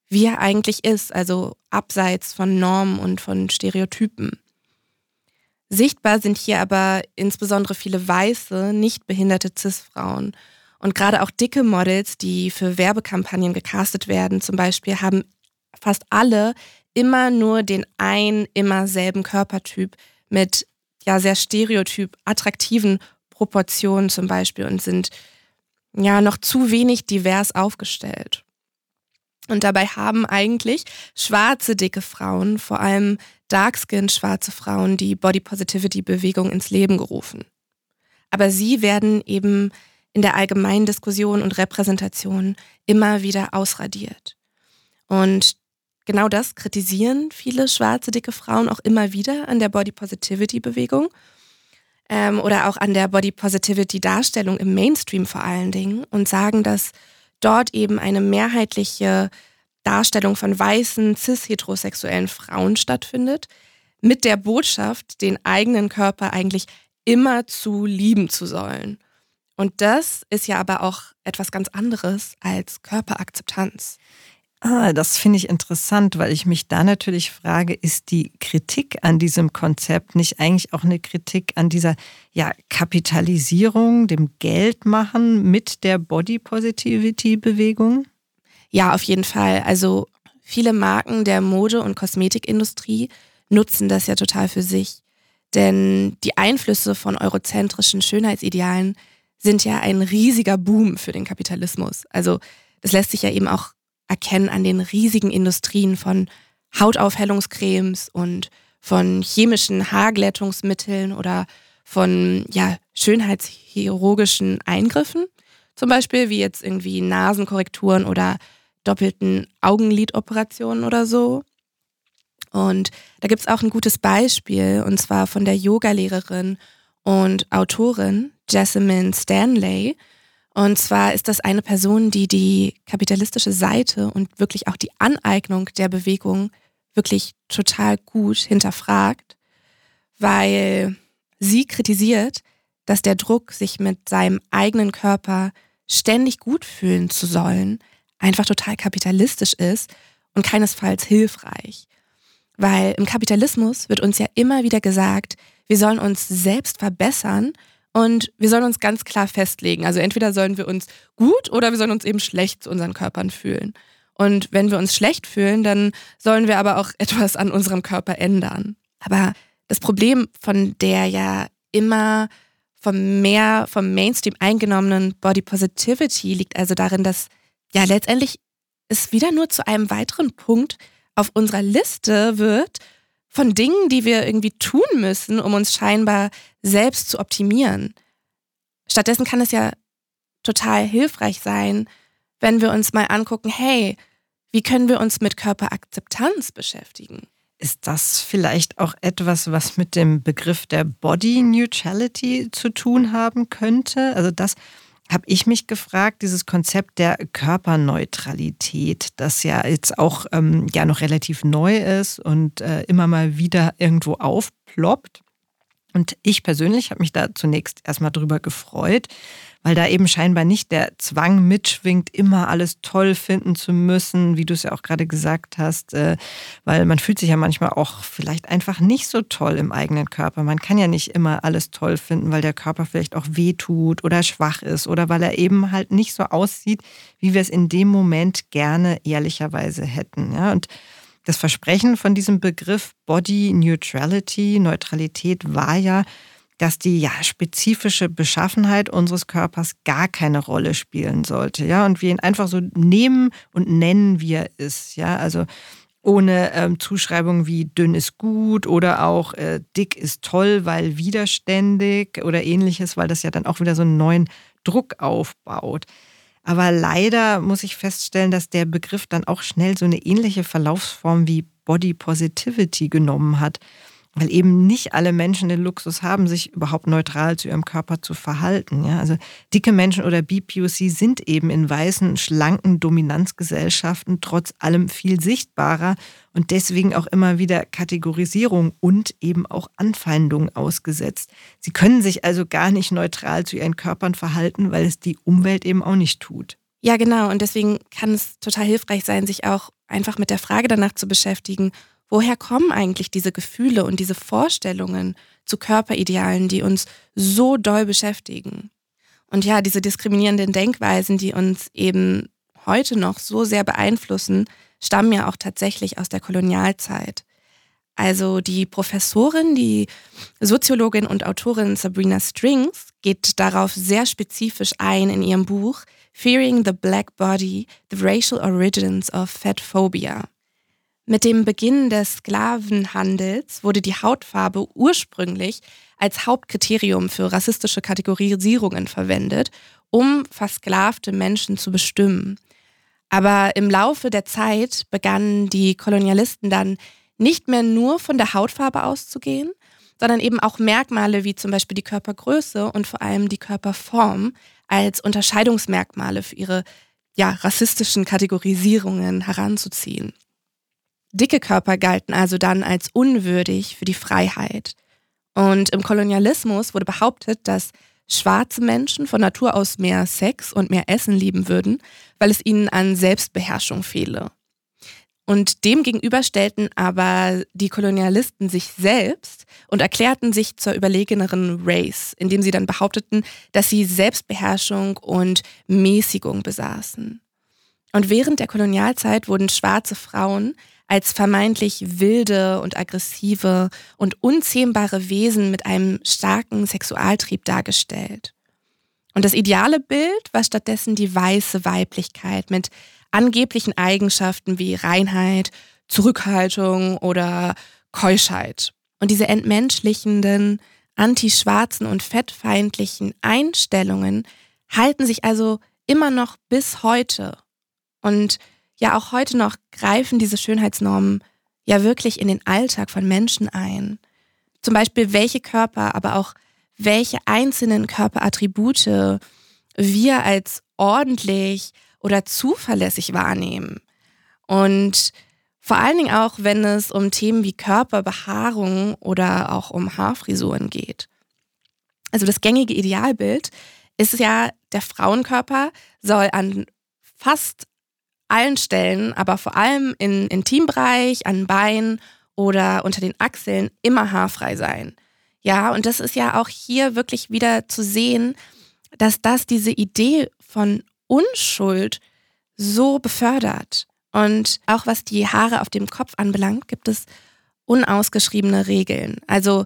wie er eigentlich ist, also abseits von Normen und von Stereotypen. Sichtbar sind hier aber insbesondere viele weiße, nicht behinderte CIS-Frauen. Und gerade auch dicke Models, die für Werbekampagnen gecastet werden, zum Beispiel, haben fast alle immer nur den einen, immer selben Körpertyp mit ja sehr stereotyp attraktiven Proportionen zum Beispiel und sind ja noch zu wenig divers aufgestellt. Und dabei haben eigentlich schwarze, dicke Frauen, vor allem dark-skin schwarze Frauen, die Body Positivity Bewegung ins Leben gerufen. Aber sie werden eben in der allgemeinen Diskussion und Repräsentation immer wieder ausradiert. Und genau das kritisieren viele schwarze, dicke Frauen auch immer wieder an der Body Positivity Bewegung ähm, oder auch an der Body Positivity Darstellung im Mainstream vor allen Dingen und sagen, dass dort eben eine mehrheitliche Darstellung von weißen, cis-heterosexuellen Frauen stattfindet, mit der Botschaft, den eigenen Körper eigentlich immer zu lieben zu sollen. Und das ist ja aber auch etwas ganz anderes als Körperakzeptanz. Ah, das finde ich interessant, weil ich mich da natürlich frage, ist die Kritik an diesem Konzept nicht eigentlich auch eine Kritik an dieser ja, Kapitalisierung, dem Geldmachen mit der Body Positivity Bewegung? Ja, auf jeden Fall. Also viele Marken der Mode- und Kosmetikindustrie nutzen das ja total für sich. Denn die Einflüsse von eurozentrischen Schönheitsidealen sind ja ein riesiger Boom für den Kapitalismus. Also das lässt sich ja eben auch erkennen an den riesigen Industrien von Hautaufhellungscremes und von chemischen Haarglättungsmitteln oder von ja, schönheitschirurgischen Eingriffen. Zum Beispiel wie jetzt irgendwie Nasenkorrekturen oder doppelten Augenlidoperationen oder so. Und da gibt es auch ein gutes Beispiel, und zwar von der Yogalehrerin und Autorin Jessamine Stanley. Und zwar ist das eine Person, die die kapitalistische Seite und wirklich auch die Aneignung der Bewegung wirklich total gut hinterfragt, weil sie kritisiert, dass der Druck, sich mit seinem eigenen Körper ständig gut fühlen zu sollen, einfach total kapitalistisch ist und keinesfalls hilfreich. Weil im Kapitalismus wird uns ja immer wieder gesagt, wir sollen uns selbst verbessern und wir sollen uns ganz klar festlegen. Also entweder sollen wir uns gut oder wir sollen uns eben schlecht zu unseren Körpern fühlen. Und wenn wir uns schlecht fühlen, dann sollen wir aber auch etwas an unserem Körper ändern. Aber das Problem von der ja immer vom mehr vom Mainstream eingenommenen Body Positivity liegt also darin, dass ja letztendlich es wieder nur zu einem weiteren Punkt auf unserer Liste wird von Dingen, die wir irgendwie tun müssen, um uns scheinbar selbst zu optimieren. Stattdessen kann es ja total hilfreich sein, wenn wir uns mal angucken, hey, wie können wir uns mit Körperakzeptanz beschäftigen? Ist das vielleicht auch etwas, was mit dem Begriff der Body Neutrality zu tun haben könnte? Also das habe ich mich gefragt, dieses Konzept der Körperneutralität, das ja jetzt auch ähm, ja noch relativ neu ist und äh, immer mal wieder irgendwo aufploppt. Und ich persönlich habe mich da zunächst erstmal drüber gefreut, weil da eben scheinbar nicht der Zwang mitschwingt, immer alles toll finden zu müssen, wie du es ja auch gerade gesagt hast, äh, weil man fühlt sich ja manchmal auch vielleicht einfach nicht so toll im eigenen Körper. Man kann ja nicht immer alles toll finden, weil der Körper vielleicht auch wehtut oder schwach ist oder weil er eben halt nicht so aussieht, wie wir es in dem Moment gerne ehrlicherweise hätten. Ja? Und Das Versprechen von diesem Begriff Body Neutrality, Neutralität war ja, dass die ja spezifische Beschaffenheit unseres Körpers gar keine Rolle spielen sollte, ja, und wir ihn einfach so nehmen und nennen, wie er ist, ja, also ohne ähm, Zuschreibungen wie dünn ist gut oder auch äh, dick ist toll, weil widerständig oder ähnliches, weil das ja dann auch wieder so einen neuen Druck aufbaut. Aber leider muss ich feststellen, dass der Begriff dann auch schnell so eine ähnliche Verlaufsform wie Body Positivity genommen hat weil eben nicht alle Menschen den Luxus haben, sich überhaupt neutral zu ihrem Körper zu verhalten. Ja? Also dicke Menschen oder BPOC sind eben in weißen, schlanken Dominanzgesellschaften trotz allem viel sichtbarer und deswegen auch immer wieder Kategorisierung und eben auch Anfeindungen ausgesetzt. Sie können sich also gar nicht neutral zu ihren Körpern verhalten, weil es die Umwelt eben auch nicht tut. Ja, genau. Und deswegen kann es total hilfreich sein, sich auch einfach mit der Frage danach zu beschäftigen, Woher kommen eigentlich diese Gefühle und diese Vorstellungen zu Körperidealen, die uns so doll beschäftigen? Und ja, diese diskriminierenden Denkweisen, die uns eben heute noch so sehr beeinflussen, stammen ja auch tatsächlich aus der Kolonialzeit. Also die Professorin, die Soziologin und Autorin Sabrina Strings geht darauf sehr spezifisch ein in ihrem Buch Fearing the Black Body, The Racial Origins of Fat Phobia. Mit dem Beginn des Sklavenhandels wurde die Hautfarbe ursprünglich als Hauptkriterium für rassistische Kategorisierungen verwendet, um versklavte Menschen zu bestimmen. Aber im Laufe der Zeit begannen die Kolonialisten dann nicht mehr nur von der Hautfarbe auszugehen, sondern eben auch Merkmale wie zum Beispiel die Körpergröße und vor allem die Körperform als Unterscheidungsmerkmale für ihre ja, rassistischen Kategorisierungen heranzuziehen. Dicke Körper galten also dann als unwürdig für die Freiheit. Und im Kolonialismus wurde behauptet, dass schwarze Menschen von Natur aus mehr Sex und mehr Essen lieben würden, weil es ihnen an Selbstbeherrschung fehle. Und demgegenüber stellten aber die Kolonialisten sich selbst und erklärten sich zur überlegeneren Race, indem sie dann behaupteten, dass sie Selbstbeherrschung und Mäßigung besaßen. Und während der Kolonialzeit wurden schwarze Frauen als vermeintlich wilde und aggressive und unzähmbare Wesen mit einem starken Sexualtrieb dargestellt. Und das ideale Bild war stattdessen die weiße Weiblichkeit mit angeblichen Eigenschaften wie Reinheit, Zurückhaltung oder Keuschheit. Und diese entmenschlichenden, antischwarzen und fettfeindlichen Einstellungen halten sich also immer noch bis heute. Und ja auch heute noch greifen diese Schönheitsnormen ja wirklich in den Alltag von Menschen ein. Zum Beispiel, welche Körper, aber auch welche einzelnen Körperattribute wir als ordentlich oder zuverlässig wahrnehmen. Und vor allen Dingen auch, wenn es um Themen wie Körperbehaarung oder auch um Haarfrisuren geht. Also das gängige Idealbild ist ja, der Frauenkörper soll an fast allen Stellen, aber vor allem im Intimbereich, an Beinen oder unter den Achseln immer haarfrei sein. Ja, und das ist ja auch hier wirklich wieder zu sehen, dass das diese Idee von Unschuld so befördert. Und auch was die Haare auf dem Kopf anbelangt, gibt es unausgeschriebene Regeln. Also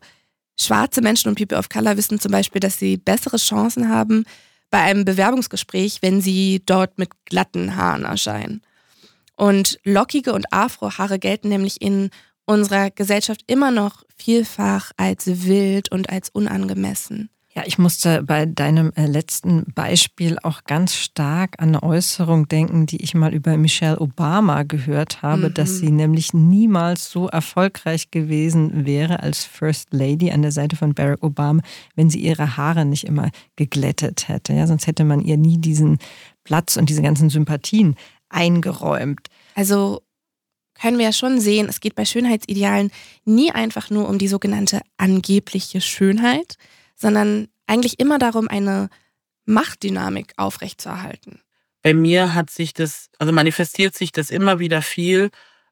schwarze Menschen und People of Color wissen zum Beispiel, dass sie bessere Chancen haben, bei einem Bewerbungsgespräch, wenn sie dort mit glatten Haaren erscheinen. Und lockige und Afrohaare gelten nämlich in unserer Gesellschaft immer noch vielfach als wild und als unangemessen. Ja, ich musste bei deinem äh, letzten Beispiel auch ganz stark an eine Äußerung denken, die ich mal über Michelle Obama gehört habe, mhm. dass sie nämlich niemals so erfolgreich gewesen wäre als First Lady an der Seite von Barack Obama, wenn sie ihre Haare nicht immer geglättet hätte. Ja, sonst hätte man ihr nie diesen Platz und diese ganzen Sympathien eingeräumt. Also können wir ja schon sehen, es geht bei Schönheitsidealen nie einfach nur um die sogenannte angebliche Schönheit, sondern eigentlich immer darum, eine Machtdynamik aufrechtzuerhalten. Bei mir hat sich das, also manifestiert sich das immer wieder viel,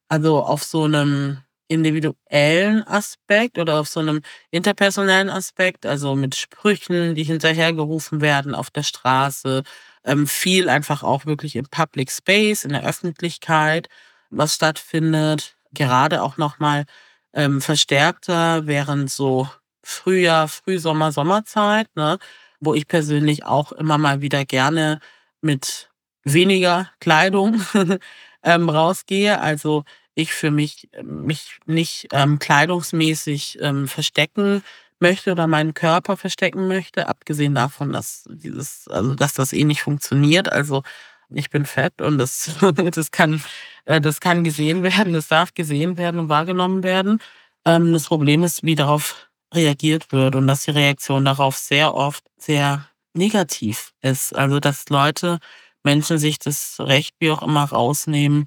also auf so einem individuellen Aspekt oder auf so einem interpersonellen Aspekt, also mit Sprüchen, die hinterhergerufen werden auf der Straße, ähm, viel einfach auch wirklich im Public Space, in der Öffentlichkeit, was stattfindet. gerade auch nochmal ähm, verstärkter während so Frühjahr, Frühsommer, Sommerzeit, ne, wo ich persönlich auch immer mal wieder gerne mit weniger Kleidung ähm, rausgehe. Also ich für mich mich nicht ähm, kleidungsmäßig ähm, verstecken möchte oder meinen Körper verstecken möchte, abgesehen davon, dass dieses, also dass das eh nicht funktioniert. Also ich bin fett und das, das kann, äh, das kann gesehen werden, das darf gesehen werden und wahrgenommen werden. Ähm, das Problem ist, wie darauf reagiert wird und dass die Reaktion darauf sehr oft sehr negativ ist. Also dass Leute, Menschen sich das Recht wie auch immer rausnehmen,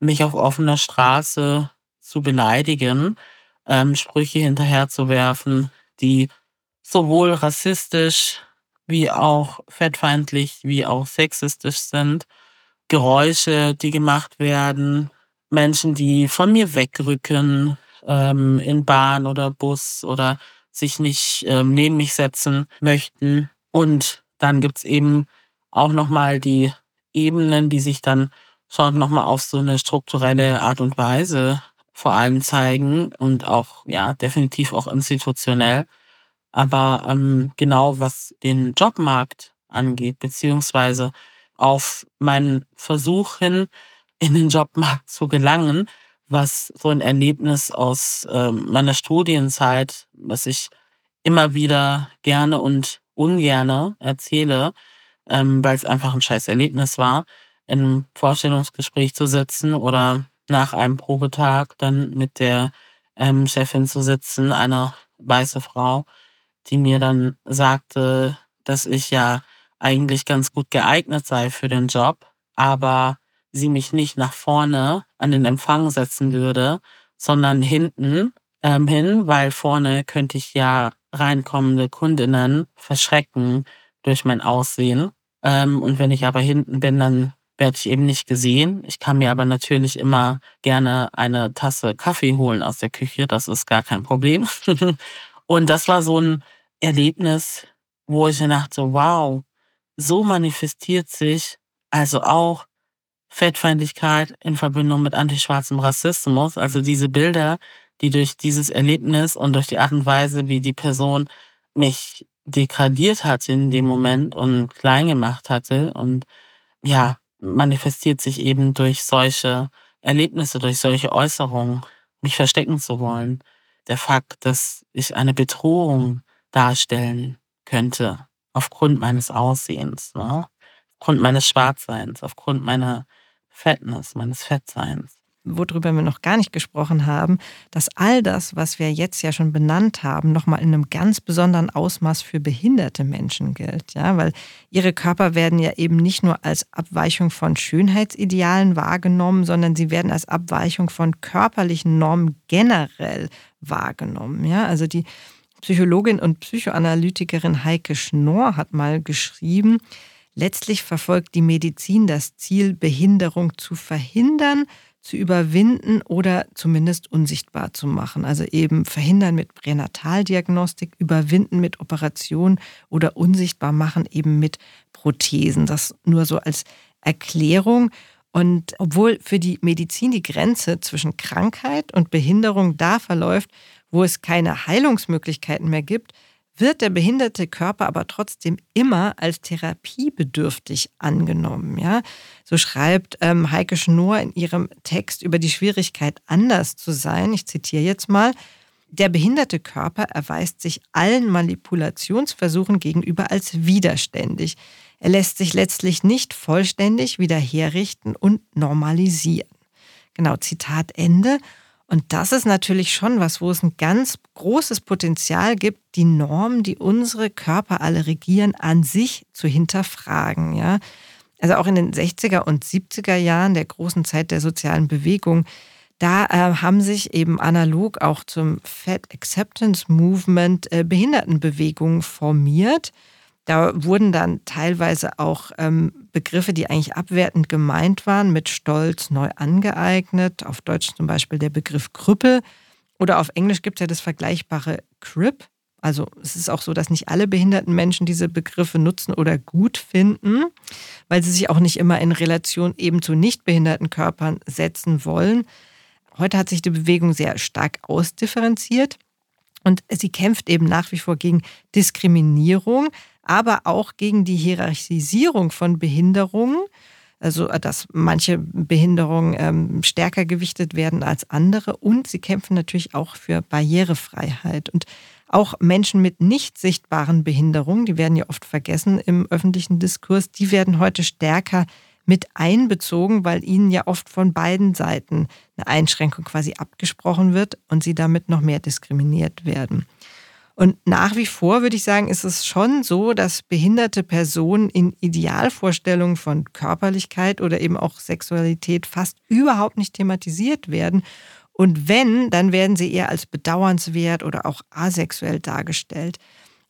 mich auf offener Straße zu beleidigen, ähm, Sprüche hinterherzuwerfen, die sowohl rassistisch wie auch fettfeindlich wie auch sexistisch sind. Geräusche, die gemacht werden, Menschen, die von mir wegrücken, ähm, in Bahn oder Bus oder sich nicht ähm, neben mich setzen möchten. Und dann gibt's eben auch nochmal die Ebenen, die sich dann schon nochmal auf so eine strukturelle Art und Weise vor allem zeigen und auch, ja, definitiv auch institutionell. Aber ähm, genau was den Jobmarkt angeht, beziehungsweise auf meinen Versuch hin, in den Jobmarkt zu gelangen, was so ein Erlebnis aus ähm, meiner Studienzeit, was ich immer wieder gerne und ungerne erzähle, ähm, weil es einfach ein scheiß Erlebnis war, in einem Vorstellungsgespräch zu sitzen oder nach einem Probetag dann mit der ähm, Chefin zu sitzen, eine weiße Frau, die mir dann sagte, dass ich ja eigentlich ganz gut geeignet sei für den Job, aber sie mich nicht nach vorne an den Empfang setzen würde, sondern hinten ähm, hin, weil vorne könnte ich ja reinkommende Kundinnen verschrecken durch mein Aussehen. Ähm, und wenn ich aber hinten bin, dann werde ich eben nicht gesehen. Ich kann mir aber natürlich immer gerne eine Tasse Kaffee holen aus der Küche. Das ist gar kein Problem. und das war so ein Erlebnis, wo ich dachte, wow, so manifestiert sich also auch Fettfeindlichkeit in Verbindung mit antischwarzem Rassismus. Also diese Bilder, die durch dieses Erlebnis und durch die Art und Weise, wie die Person mich degradiert hat in dem Moment und klein gemacht hatte und ja, manifestiert sich eben durch solche Erlebnisse, durch solche Äußerungen, mich verstecken zu wollen. Der Fakt, dass ich eine Bedrohung darstellen könnte, aufgrund meines Aussehens, ne? aufgrund meines Schwarzseins, aufgrund meiner Fettness, meines Fettseins worüber wir noch gar nicht gesprochen haben, dass all das, was wir jetzt ja schon benannt haben, nochmal in einem ganz besonderen Ausmaß für behinderte Menschen gilt. Ja, weil ihre Körper werden ja eben nicht nur als Abweichung von Schönheitsidealen wahrgenommen, sondern sie werden als Abweichung von körperlichen Normen generell wahrgenommen. Ja, also die Psychologin und Psychoanalytikerin Heike Schnorr hat mal geschrieben, letztlich verfolgt die Medizin das Ziel, Behinderung zu verhindern, zu überwinden oder zumindest unsichtbar zu machen. Also eben verhindern mit Pränataldiagnostik, überwinden mit Operation oder unsichtbar machen eben mit Prothesen. Das nur so als Erklärung. Und obwohl für die Medizin die Grenze zwischen Krankheit und Behinderung da verläuft, wo es keine Heilungsmöglichkeiten mehr gibt, wird der behinderte Körper aber trotzdem immer als therapiebedürftig angenommen. Ja? So schreibt ähm, Heike Schnoor in ihrem Text über die Schwierigkeit, anders zu sein. Ich zitiere jetzt mal. Der behinderte Körper erweist sich allen Manipulationsversuchen gegenüber als widerständig. Er lässt sich letztlich nicht vollständig wieder herrichten und normalisieren. Genau, Zitat Ende. Und das ist natürlich schon was, wo es ein ganz großes Potenzial gibt, die Normen, die unsere Körper alle regieren, an sich zu hinterfragen. Ja? Also auch in den 60er und 70er Jahren der großen Zeit der sozialen Bewegung, da äh, haben sich eben analog auch zum Fat Acceptance Movement äh, Behindertenbewegungen formiert. Da wurden dann teilweise auch ähm, Begriffe, die eigentlich abwertend gemeint waren, mit Stolz neu angeeignet. Auf Deutsch zum Beispiel der Begriff Krüppel. Oder auf Englisch gibt es ja das vergleichbare Crip. Also es ist auch so, dass nicht alle behinderten Menschen diese Begriffe nutzen oder gut finden, weil sie sich auch nicht immer in Relation eben zu nicht behinderten Körpern setzen wollen. heute hat sich die Bewegung sehr stark ausdifferenziert und sie kämpft eben nach wie vor gegen Diskriminierung, aber auch gegen die Hierarchisierung von Behinderungen. Also, dass manche Behinderungen ähm, stärker gewichtet werden als andere. Und sie kämpfen natürlich auch für Barrierefreiheit. Und auch Menschen mit nicht sichtbaren Behinderungen, die werden ja oft vergessen im öffentlichen Diskurs, die werden heute stärker mit einbezogen, weil ihnen ja oft von beiden Seiten eine Einschränkung quasi abgesprochen wird und sie damit noch mehr diskriminiert werden. Und nach wie vor würde ich sagen, ist es schon so, dass behinderte Personen in Idealvorstellungen von Körperlichkeit oder eben auch Sexualität fast überhaupt nicht thematisiert werden. Und wenn, dann werden sie eher als bedauernswert oder auch asexuell dargestellt.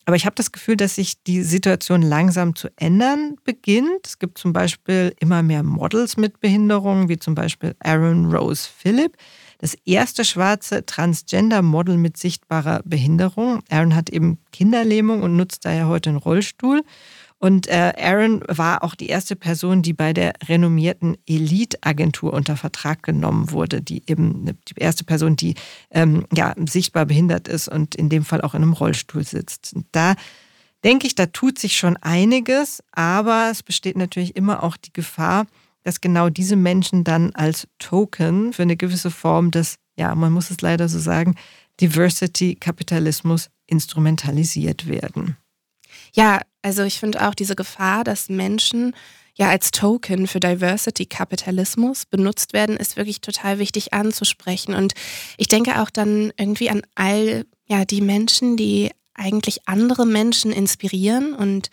Aber ich habe das Gefühl, dass sich die Situation langsam zu ändern beginnt. Es gibt zum Beispiel immer mehr Models mit Behinderungen, wie zum Beispiel Aaron Rose Phillip, das erste schwarze Transgender-Model mit sichtbarer Behinderung. Aaron hat eben Kinderlähmung und nutzt daher heute einen Rollstuhl. Und äh, Aaron war auch die erste Person, die bei der renommierten Elite-Agentur unter Vertrag genommen wurde, die eben die erste Person, die ähm, ja, sichtbar behindert ist und in dem Fall auch in einem Rollstuhl sitzt. Und da denke ich, da tut sich schon einiges, aber es besteht natürlich immer auch die Gefahr, dass genau diese Menschen dann als Token für eine gewisse Form des, ja, man muss es leider so sagen, Diversity-Kapitalismus instrumentalisiert werden. Ja, also ich finde auch diese Gefahr, dass Menschen ja als Token für Diversity-Kapitalismus benutzt werden, ist wirklich total wichtig anzusprechen. Und ich denke auch dann irgendwie an all ja, die Menschen, die eigentlich andere Menschen inspirieren und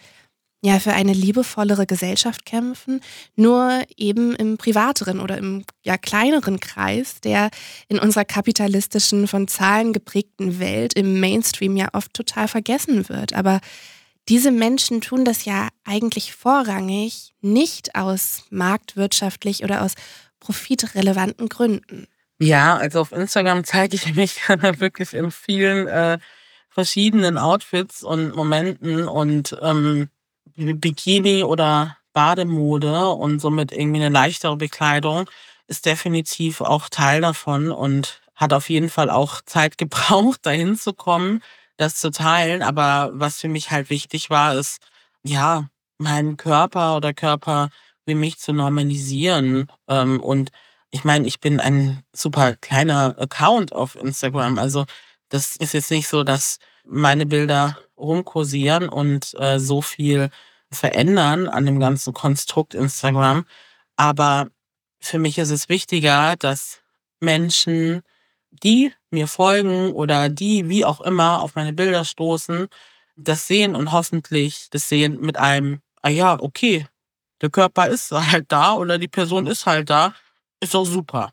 ja für eine liebevollere Gesellschaft kämpfen, nur eben im privateren oder im ja kleineren Kreis, der in unserer kapitalistischen, von Zahlen geprägten Welt im Mainstream ja oft total vergessen wird. Aber diese Menschen tun das ja eigentlich vorrangig nicht aus marktwirtschaftlich oder aus profitrelevanten Gründen. Ja, also auf Instagram zeige ich mich wirklich in vielen äh, verschiedenen Outfits und Momenten und ähm, Bikini oder Bademode und somit irgendwie eine leichtere Bekleidung ist definitiv auch Teil davon und hat auf jeden Fall auch Zeit gebraucht, dahin zu kommen das zu teilen. Aber was für mich halt wichtig war, ist, ja, meinen Körper oder Körper wie mich zu normalisieren. Ähm, und ich meine, ich bin ein super kleiner Account auf Instagram. Also das ist jetzt nicht so, dass meine Bilder rumkursieren und äh, so viel verändern an dem ganzen Konstrukt Instagram. Aber für mich ist es wichtiger, dass Menschen die mir folgen oder die wie auch immer auf meine Bilder stoßen, das sehen und hoffentlich das sehen mit einem, ah ja, okay, der Körper ist halt da oder die Person ist halt da, ist doch super.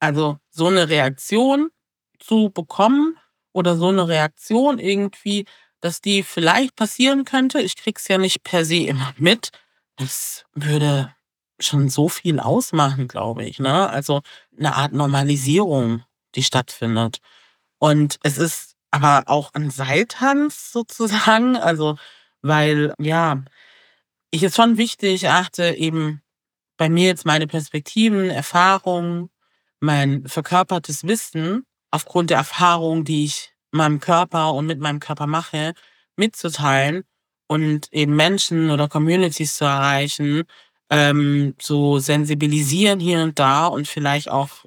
Also so eine Reaktion zu bekommen oder so eine Reaktion irgendwie, dass die vielleicht passieren könnte, ich krieg's ja nicht per se immer mit, das würde schon so viel ausmachen, glaube ich. Ne? Also eine Art Normalisierung die stattfindet. Und es ist aber auch ein Seiltanz sozusagen, also weil, ja, ich es schon wichtig achte, eben bei mir jetzt meine Perspektiven, Erfahrungen, mein verkörpertes Wissen aufgrund der Erfahrungen, die ich meinem Körper und mit meinem Körper mache, mitzuteilen und eben Menschen oder Communities zu erreichen, ähm, zu sensibilisieren hier und da und vielleicht auch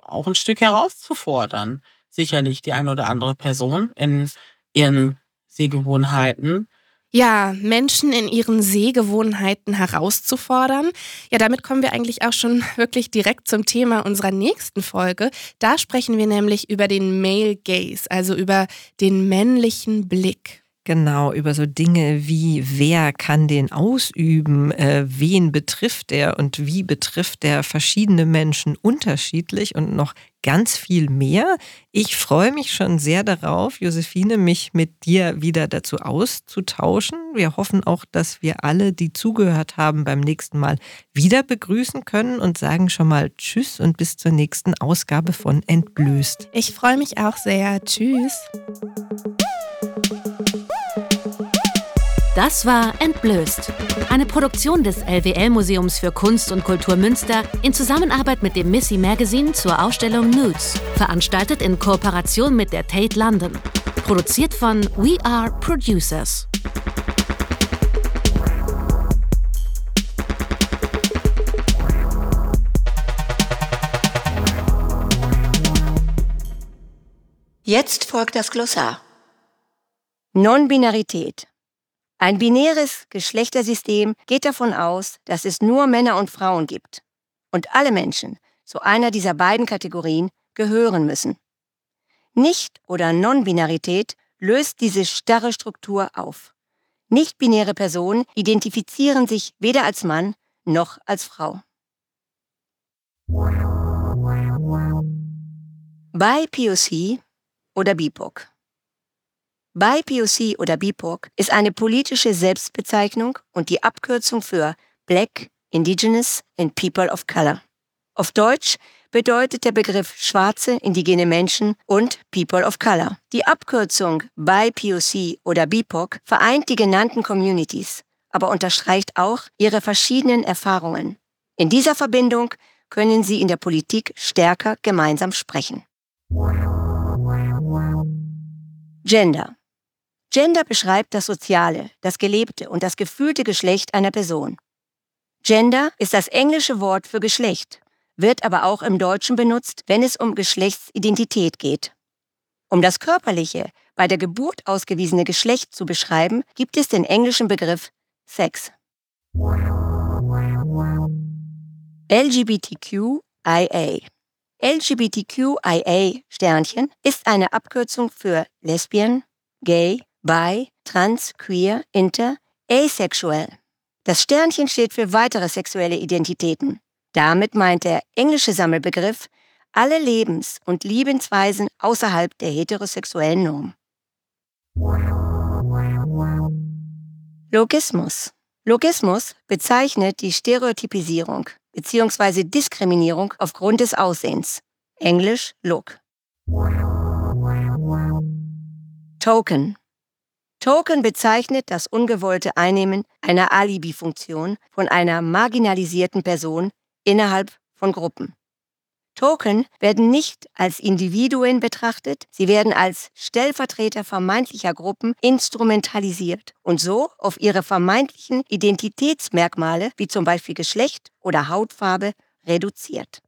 auch ein Stück herauszufordern. Sicherlich die eine oder andere Person in ihren Sehgewohnheiten. Ja, Menschen in ihren Sehgewohnheiten herauszufordern. Ja, damit kommen wir eigentlich auch schon wirklich direkt zum Thema unserer nächsten Folge. Da sprechen wir nämlich über den Male Gaze, also über den männlichen Blick. Genau, über so Dinge wie, wer kann den ausüben, äh, wen betrifft er und wie betrifft er verschiedene Menschen unterschiedlich und noch ganz viel mehr. Ich freue mich schon sehr darauf, Josephine, mich mit dir wieder dazu auszutauschen. Wir hoffen auch, dass wir alle, die zugehört haben, beim nächsten Mal wieder begrüßen können und sagen schon mal Tschüss und bis zur nächsten Ausgabe von Entblößt. Ich freue mich auch sehr. Tschüss. Das war Entblößt. Eine Produktion des LWL-Museums für Kunst und Kultur Münster in Zusammenarbeit mit dem Missy Magazine zur Ausstellung Nudes. Veranstaltet in Kooperation mit der Tate London. Produziert von We Are Producers. Jetzt folgt das Glossar. Non-Binarität. Ein binäres Geschlechtersystem geht davon aus, dass es nur Männer und Frauen gibt und alle Menschen zu einer dieser beiden Kategorien gehören müssen. Nicht- oder Non-Binarität löst diese starre Struktur auf. Nicht-binäre Personen identifizieren sich weder als Mann noch als Frau. Bei POC oder BIPOC. BIPOC oder BIPOC ist eine politische Selbstbezeichnung und die Abkürzung für Black, Indigenous and People of Color. Auf Deutsch bedeutet der Begriff schwarze, indigene Menschen und People of Color. Die Abkürzung BIPOC oder BIPOC vereint die genannten Communities, aber unterstreicht auch ihre verschiedenen Erfahrungen. In dieser Verbindung können sie in der Politik stärker gemeinsam sprechen. Gender. Gender beschreibt das soziale, das gelebte und das gefühlte Geschlecht einer Person. Gender ist das englische Wort für Geschlecht, wird aber auch im Deutschen benutzt, wenn es um Geschlechtsidentität geht. Um das körperliche, bei der Geburt ausgewiesene Geschlecht zu beschreiben, gibt es den englischen Begriff Sex. LGBTQIA LGBTQIA Sternchen ist eine Abkürzung für Lesbian, Gay, Bi, Trans, Queer, Inter, Asexual. Das Sternchen steht für weitere sexuelle Identitäten. Damit meint der englische Sammelbegriff alle Lebens- und Liebensweisen außerhalb der heterosexuellen Norm. Logismus. Logismus bezeichnet die Stereotypisierung bzw. Diskriminierung aufgrund des Aussehens. Englisch Look. Token. Token bezeichnet das ungewollte Einnehmen einer Alibi-Funktion von einer marginalisierten Person innerhalb von Gruppen. Token werden nicht als Individuen betrachtet, sie werden als Stellvertreter vermeintlicher Gruppen instrumentalisiert und so auf ihre vermeintlichen Identitätsmerkmale wie zum Beispiel Geschlecht oder Hautfarbe reduziert.